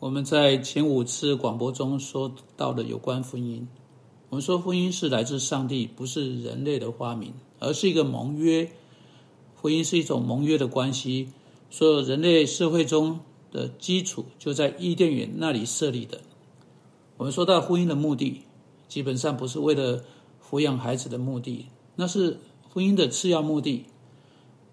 我们在前五次广播中说到的有关婚姻，我们说婚姻是来自上帝，不是人类的发明，而是一个盟约。婚姻是一种盟约的关系，所有人类社会中的基础就在伊甸园那里设立的。我们说到婚姻的目的，基本上不是为了抚养孩子的目的，那是婚姻的次要目的。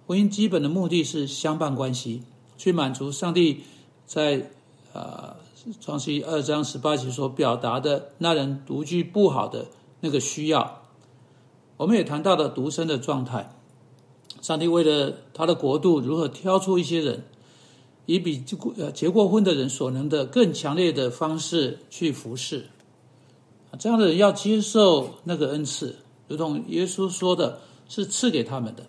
婚姻基本的目的是相伴关系，去满足上帝在。啊，创世二章十八节所表达的那人独居不好的那个需要，我们也谈到了独身的状态。上帝为了他的国度，如何挑出一些人，以比呃结过婚的人所能的更强烈的方式去服侍这样的人要接受那个恩赐，如同耶稣说的是赐给他们的。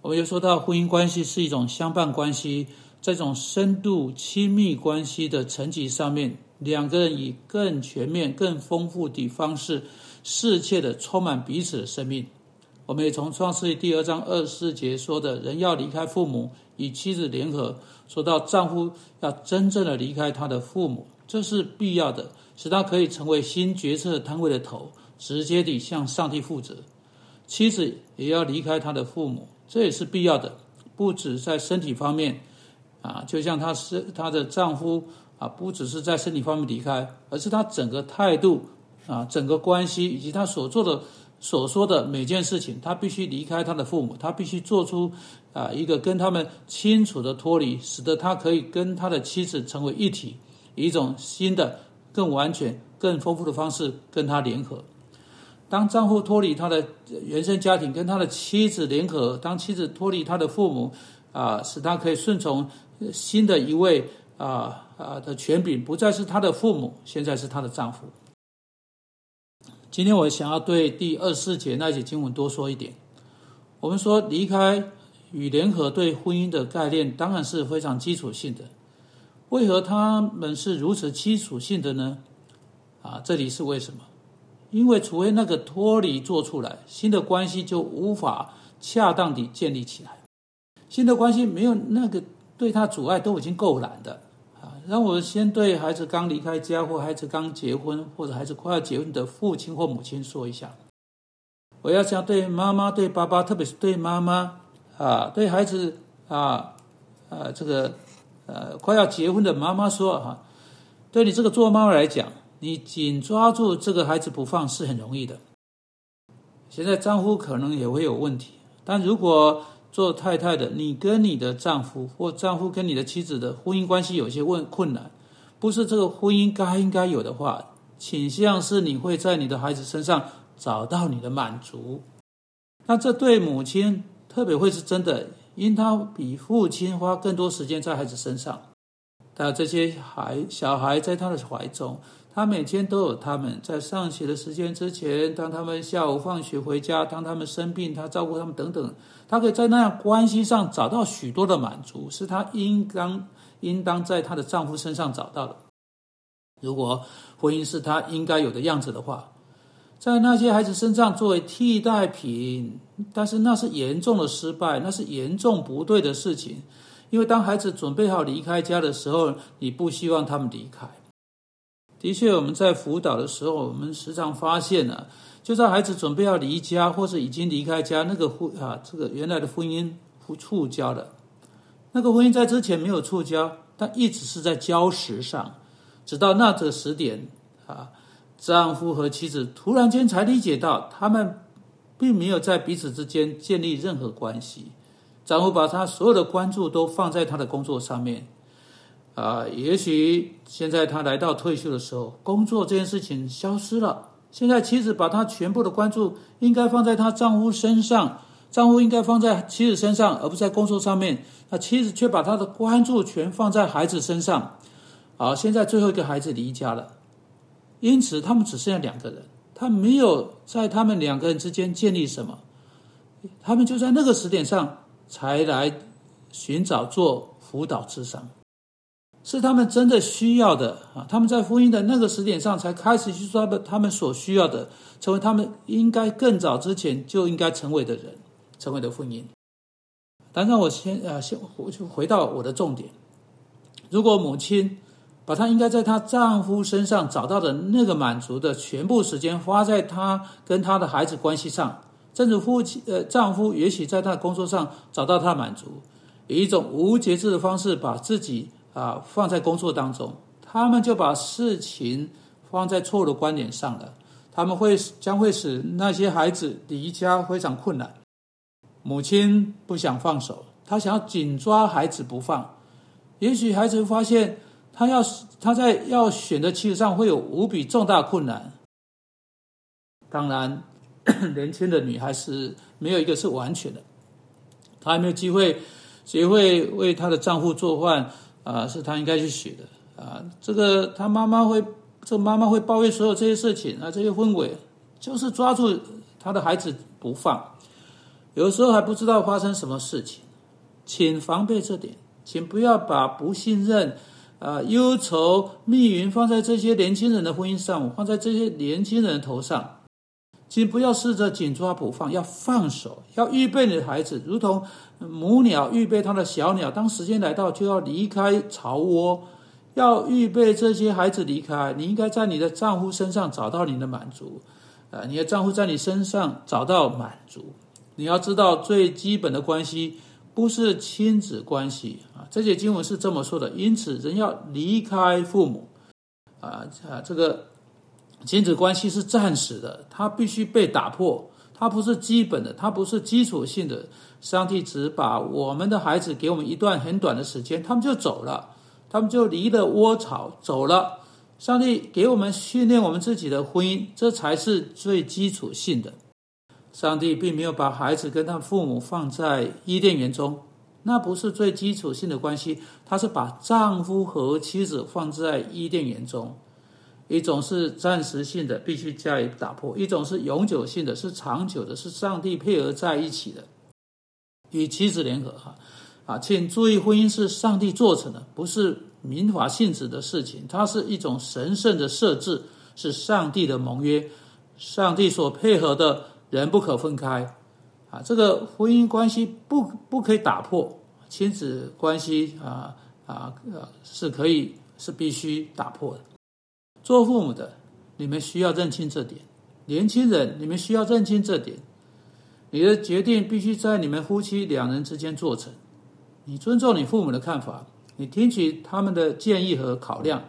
我们又说到婚姻关系是一种相伴关系。这种深度亲密关系的层级上面，两个人以更全面、更丰富的方式，深切的充满彼此的生命。我们也从创世纪第二章二十四节说的人要离开父母，与妻子联合，说到丈夫要真正的离开他的父母，这是必要的，使他可以成为新决策单位的头，直接地向上帝负责。妻子也要离开他的父母，这也是必要的，不止在身体方面。啊，就像她是她的丈夫啊，不只是在身体方面离开，而是她整个态度啊，整个关系以及她所做的、所说的每件事情，她必须离开她的父母，她必须做出啊一个跟他们清楚的脱离，使得她可以跟她的妻子成为一体，以一种新的、更完全、更丰富的方式跟他联合。当丈夫脱离他的原生家庭，跟他的妻子联合；当妻子脱离他的父母，啊，使他可以顺从。新的一位啊啊的权柄不再是她的父母，现在是她的丈夫。今天我想要对第二十四节那节经文多说一点。我们说离开与联合对婚姻的概念当然是非常基础性的。为何他们是如此基础性的呢？啊，这里是为什么？因为除非那个脱离做出来，新的关系就无法恰当地建立起来。新的关系没有那个。对他阻碍都已经够难的啊！让我先对孩子刚离开家或孩子刚结婚或者孩子快要结婚的父亲或母亲说一下，我要想对妈妈、对爸爸，特别是对妈妈啊，对孩子啊，啊，这个呃快要结婚的妈妈说哈，对你这个做妈妈来讲，你紧抓住这个孩子不放是很容易的。现在丈夫可能也会有问题，但如果。做太太的，你跟你的丈夫或丈夫跟你的妻子的婚姻关系有些问困难，不是这个婚姻该应该有的话，倾向是你会在你的孩子身上找到你的满足。那这对母亲特别会是真的，因他比父亲花更多时间在孩子身上，他这些孩小孩在他的怀中。他每天都有他们在上学的时间之前，当他们下午放学回家，当他们生病，他照顾他们等等，他可以在那样关系上找到许多的满足，是他应当应当在他的丈夫身上找到的。如果婚姻是他应该有的样子的话，在那些孩子身上作为替代品，但是那是严重的失败，那是严重不对的事情，因为当孩子准备好离开家的时候，你不希望他们离开。的确，我们在辅导的时候，我们时常发现呢，就在孩子准备要离家，或是已经离开家，那个婚啊，这个原来的婚姻不触礁了，那个婚姻在之前没有触礁，但一直是在礁石上，直到那个时点啊，丈夫和妻子突然间才理解到，他们并没有在彼此之间建立任何关系。丈夫把他所有的关注都放在他的工作上面。啊，也许现在他来到退休的时候，工作这件事情消失了。现在妻子把他全部的关注应该放在他丈夫身上，丈夫应该放在妻子身上，而不在工作上面。那妻子却把他的关注全放在孩子身上。好，现在最后一个孩子离家了，因此他们只剩下两个人。他没有在他们两个人之间建立什么，他们就在那个时点上才来寻找做辅导之上。是他们真的需要的啊！他们在婚姻的那个时点上才开始去抓的，他们所需要的，成为他们应该更早之前就应该成为的人，成为的婚姻。但让我先啊，先我就回到我的重点。如果母亲把她应该在她丈夫身上找到的那个满足的全部时间花在她跟她的孩子关系上。甚至夫妻呃丈夫也许在她的工作上找到她满足，以一种无节制的方式把自己啊放在工作当中，他们就把事情放在错误的观点上了。他们会将会使那些孩子离家非常困难。母亲不想放手，她想要紧抓孩子不放。也许孩子发现他要他在要选的妻子上会有无比重大困难。当然，年轻的女孩是没有一个是完全的，她还没有机会学会为她的丈夫做饭啊，是他应该去学的啊。这个他妈妈会，这妈妈会包围所有这些事情啊，这些氛围就是抓住他的孩子不放。有时候还不知道发生什么事情，请防备这点，请不要把不信任、啊忧愁、密云放在这些年轻人的婚姻上，放在这些年轻人头上。请不要试着紧抓不放，要放手，要预备你的孩子，如同母鸟预备它的小鸟，当时间来到就要离开巢窝，要预备这些孩子离开。你应该在你的丈夫身上找到你的满足，啊，你的丈夫在你身上找到满足。你要知道，最基本的关系不是亲子关系啊。这些经文是这么说的。因此，人要离开父母，啊啊，这个亲子关系是暂时的，它必须被打破。它不是基本的，它不是基础性的。上帝只把我们的孩子给我们一段很短的时间，他们就走了，他们就离了窝巢走了。上帝给我们训练我们自己的婚姻，这才是最基础性的。上帝并没有把孩子跟他父母放在伊甸园中，那不是最基础性的关系。他是把丈夫和妻子放在伊甸园中，一种是暂时性的，必须加以打破；一种是永久性的，是长久的，是上帝配合在一起的，与妻子联合。哈啊，请注意，婚姻是上帝做成的，不是民法性质的事情。它是一种神圣的设置，是上帝的盟约，上帝所配合的。人不可分开，啊，这个婚姻关系不不可以打破，亲子关系啊啊呃是可以是必须打破的。做父母的，你们需要认清这点；年轻人，你们需要认清这点。你的决定必须在你们夫妻两人之间做成。你尊重你父母的看法，你听取他们的建议和考量，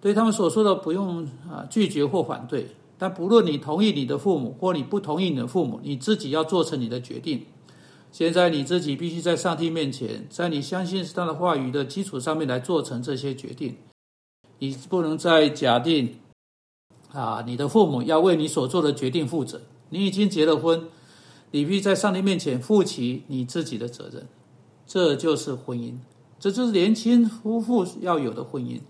对他们所说的不用啊拒绝或反对。但不论你同意你的父母，或你不同意你的父母，你自己要做成你的决定。现在你自己必须在上帝面前，在你相信他的话语的基础上面来做成这些决定。你不能再假定啊，你的父母要为你所做的决定负责。你已经结了婚，你必须在上帝面前负起你自己的责任。这就是婚姻，这就是年轻夫妇要有的婚姻。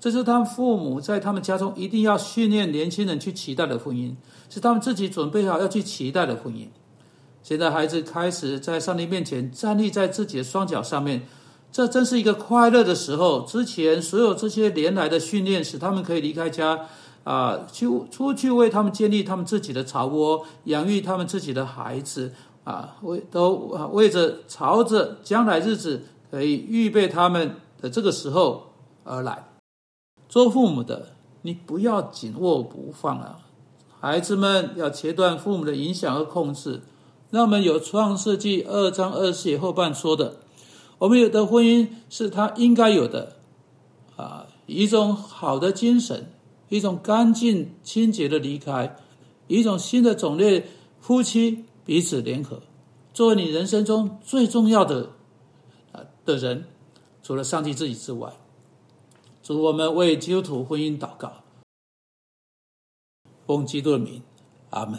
这是他们父母在他们家中一定要训练年轻人去期待的婚姻，是他们自己准备好要去期待的婚姻。现在孩子开始在上帝面前站立在自己的双脚上面，这真是一个快乐的时候。之前所有这些年来的训练，使他们可以离开家，啊，去出去为他们建立他们自己的巢窝，养育他们自己的孩子，啊，为都啊为着朝着将来日子可以预备他们的这个时候而来。做父母的，你不要紧握不放啊！孩子们要切断父母的影响和控制。那我们有创世纪二章二节后半说的，我们有的婚姻是他应该有的啊，一种好的精神，一种干净清洁的离开，一种新的种类夫妻彼此联合，作为你人生中最重要的啊的人，除了上帝自己之外。祝我们为基督徒婚姻祷告，奉基督的名，阿门。